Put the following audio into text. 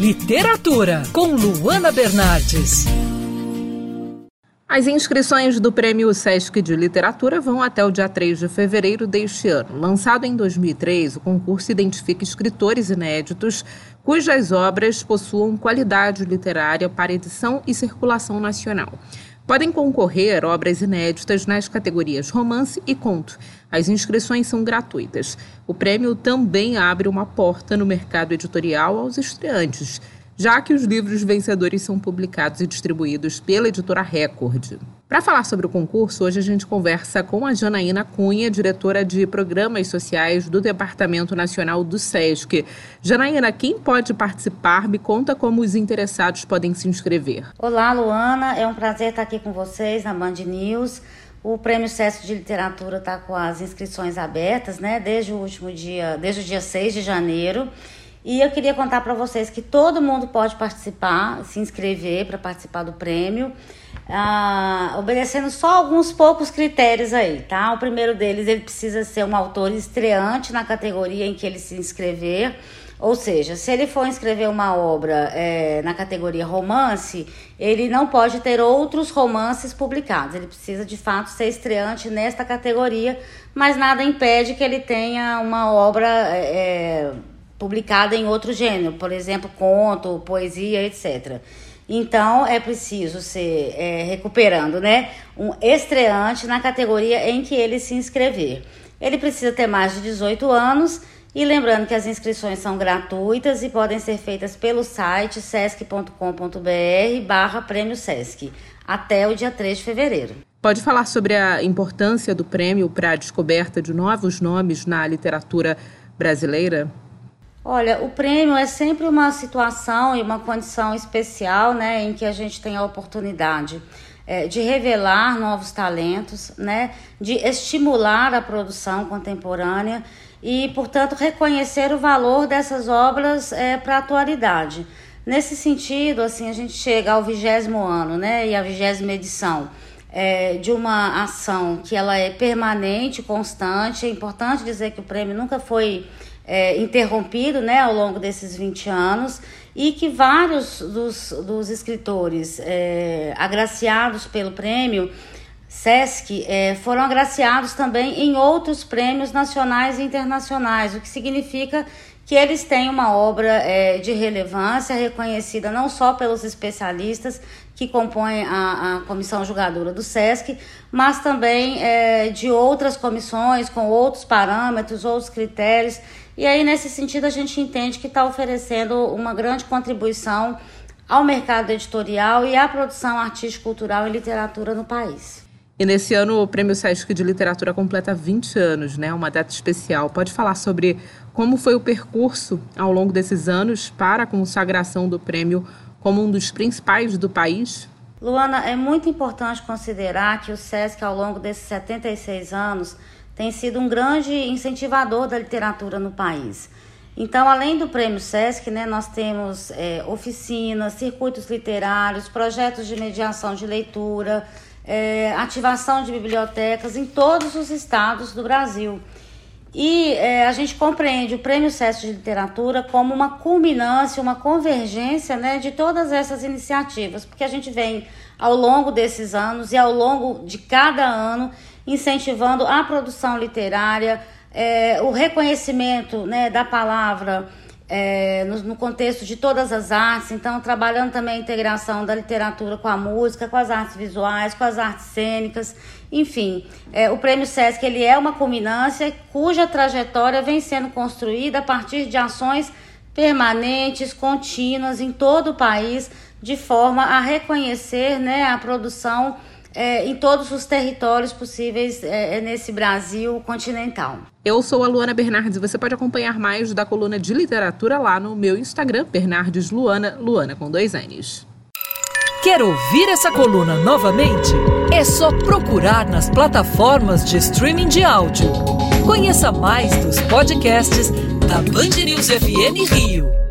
Literatura, com Luana Bernardes. As inscrições do Prêmio Sesc de Literatura vão até o dia 3 de fevereiro deste ano. Lançado em 2003, o concurso identifica escritores inéditos cujas obras possuam qualidade literária para edição e circulação nacional. Podem concorrer obras inéditas nas categorias romance e conto. As inscrições são gratuitas. O prêmio também abre uma porta no mercado editorial aos estreantes já que os livros vencedores são publicados e distribuídos pela editora Record. Para falar sobre o concurso, hoje a gente conversa com a Janaína Cunha, diretora de Programas Sociais do Departamento Nacional do SESC. Janaína, quem pode participar? Me conta como os interessados podem se inscrever. Olá, Luana. É um prazer estar aqui com vocês na Band News. O Prêmio SESC de Literatura está com as inscrições abertas, né, desde o último dia, desde o dia 6 de janeiro. E eu queria contar para vocês que todo mundo pode participar, se inscrever para participar do prêmio, ah, obedecendo só alguns poucos critérios aí, tá? O primeiro deles, ele precisa ser um autor estreante na categoria em que ele se inscrever. Ou seja, se ele for inscrever uma obra é, na categoria romance, ele não pode ter outros romances publicados. Ele precisa de fato ser estreante nesta categoria, mas nada impede que ele tenha uma obra é, publicada em outro gênero, por exemplo, conto, poesia, etc. Então é preciso ser é, recuperando, né, um estreante na categoria em que ele se inscrever. Ele precisa ter mais de 18 anos e lembrando que as inscrições são gratuitas e podem ser feitas pelo site sesc.com.br/barra prêmio Sesc até o dia 3 de fevereiro. Pode falar sobre a importância do prêmio para a descoberta de novos nomes na literatura brasileira? Olha, o prêmio é sempre uma situação e uma condição especial, né, em que a gente tem a oportunidade é, de revelar novos talentos, né, de estimular a produção contemporânea e, portanto, reconhecer o valor dessas obras é, para a atualidade. Nesse sentido, assim, a gente chega ao vigésimo ano, né, e a vigésima edição. É, de uma ação que ela é permanente, constante. É importante dizer que o prêmio nunca foi é, interrompido né, ao longo desses 20 anos e que vários dos, dos escritores é, agraciados pelo prêmio SESC é, foram agraciados também em outros prêmios nacionais e internacionais, o que significa que eles têm uma obra é, de relevância reconhecida não só pelos especialistas que compõem a, a comissão julgadora do SESC, mas também é, de outras comissões com outros parâmetros, outros critérios e aí, nesse sentido, a gente entende que está oferecendo uma grande contribuição ao mercado editorial e à produção artística, cultural e literatura no país. E nesse ano o Prêmio Sesc de Literatura completa 20 anos, né? Uma data especial. Pode falar sobre como foi o percurso ao longo desses anos para a consagração do prêmio como um dos principais do país? Luana, é muito importante considerar que o SESC, ao longo desses 76 anos, tem sido um grande incentivador da literatura no país. Então, além do Prêmio Sesc, né, nós temos é, oficinas, circuitos literários, projetos de mediação de leitura, é, ativação de bibliotecas em todos os estados do Brasil. E é, a gente compreende o Prêmio Sesc de Literatura como uma culminância, uma convergência né, de todas essas iniciativas, porque a gente vem ao longo desses anos e ao longo de cada ano incentivando a produção literária, é, o reconhecimento né, da palavra é, no, no, contexto de todas as artes, então trabalhando também a integração da literatura com a música, com as artes visuais, com as artes cênicas, enfim, é, o Prêmio Sesc ele é uma culminância cuja trajetória vem sendo construída a partir de ações permanentes, contínuas em todo o país, de forma a reconhecer né, a produção é, em todos os territórios possíveis é, é, nesse Brasil continental. Eu sou a Luana Bernardes e você pode acompanhar mais da coluna de literatura lá no meu Instagram, Bernardes Luana, Luana com dois N's. Quer ouvir essa coluna novamente? É só procurar nas plataformas de streaming de áudio. Conheça mais dos podcasts da Band News FM Rio.